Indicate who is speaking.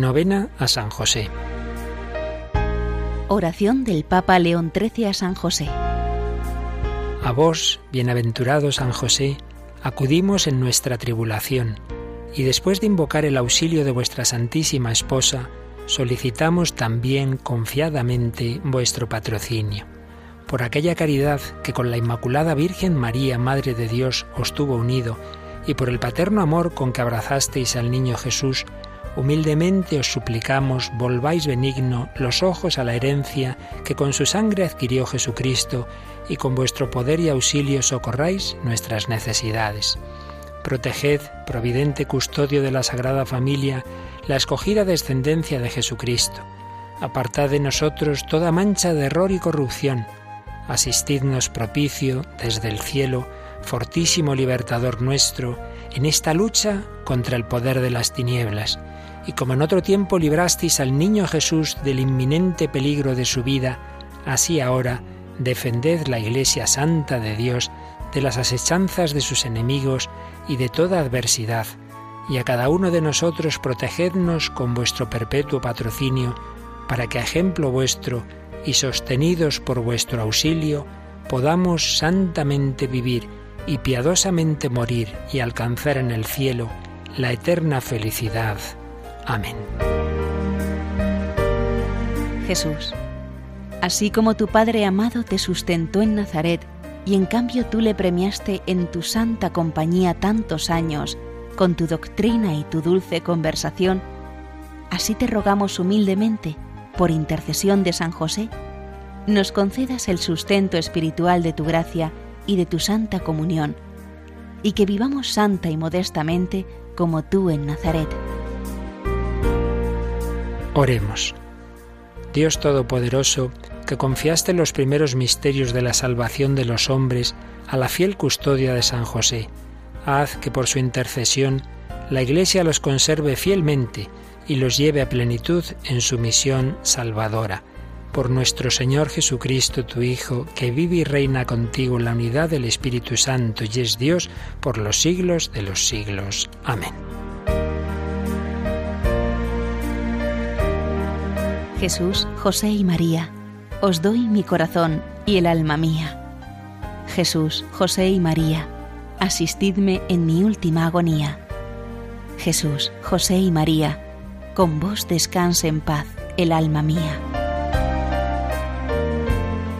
Speaker 1: Novena a San José.
Speaker 2: Oración del Papa León XIII a San José.
Speaker 1: A vos, bienaventurado San José, acudimos en nuestra tribulación, y después de invocar el auxilio de vuestra Santísima Esposa, solicitamos también confiadamente vuestro patrocinio. Por aquella caridad que con la Inmaculada Virgen María, Madre de Dios, os tuvo unido, y por el paterno amor con que abrazasteis al niño Jesús, humildemente os suplicamos volváis benigno los ojos a la herencia que con su sangre adquirió Jesucristo, y con vuestro poder y auxilio socorráis nuestras necesidades. Proteged, providente custodio de la Sagrada Familia, la escogida descendencia de Jesucristo. Apartad de nosotros toda mancha de error y corrupción. Asistidnos propicio desde el cielo, fortísimo libertador nuestro, en esta lucha contra el poder de las tinieblas. Y como en otro tiempo librasteis al niño Jesús del inminente peligro de su vida, así ahora defended la Iglesia Santa de Dios de las asechanzas de sus enemigos y de toda adversidad y a cada uno de nosotros protegednos con vuestro perpetuo patrocinio, para que a ejemplo vuestro y sostenidos por vuestro auxilio, podamos santamente vivir y piadosamente morir y alcanzar en el cielo la eterna felicidad. Amén.
Speaker 2: Jesús, así como tu Padre amado te sustentó en Nazaret, y en cambio tú le premiaste en tu santa compañía tantos años, con tu doctrina y tu dulce conversación, así te rogamos humildemente, por intercesión de San José, nos concedas el sustento espiritual de tu gracia y de tu santa comunión, y que vivamos santa y modestamente como tú en Nazaret.
Speaker 1: Oremos. Dios Todopoderoso, que confiaste los primeros misterios de la salvación de los hombres a la fiel custodia de San José, haz que por su intercesión la Iglesia los conserve fielmente y los lleve a plenitud en su misión salvadora. Por nuestro Señor Jesucristo, tu Hijo, que vive y reina contigo en la unidad del Espíritu Santo y es Dios por los siglos de los siglos. Amén.
Speaker 2: Jesús, José y María, os doy mi corazón y el alma mía. Jesús, José y María, asistidme en mi última agonía. Jesús, José y María, con vos descanse en paz el alma mía.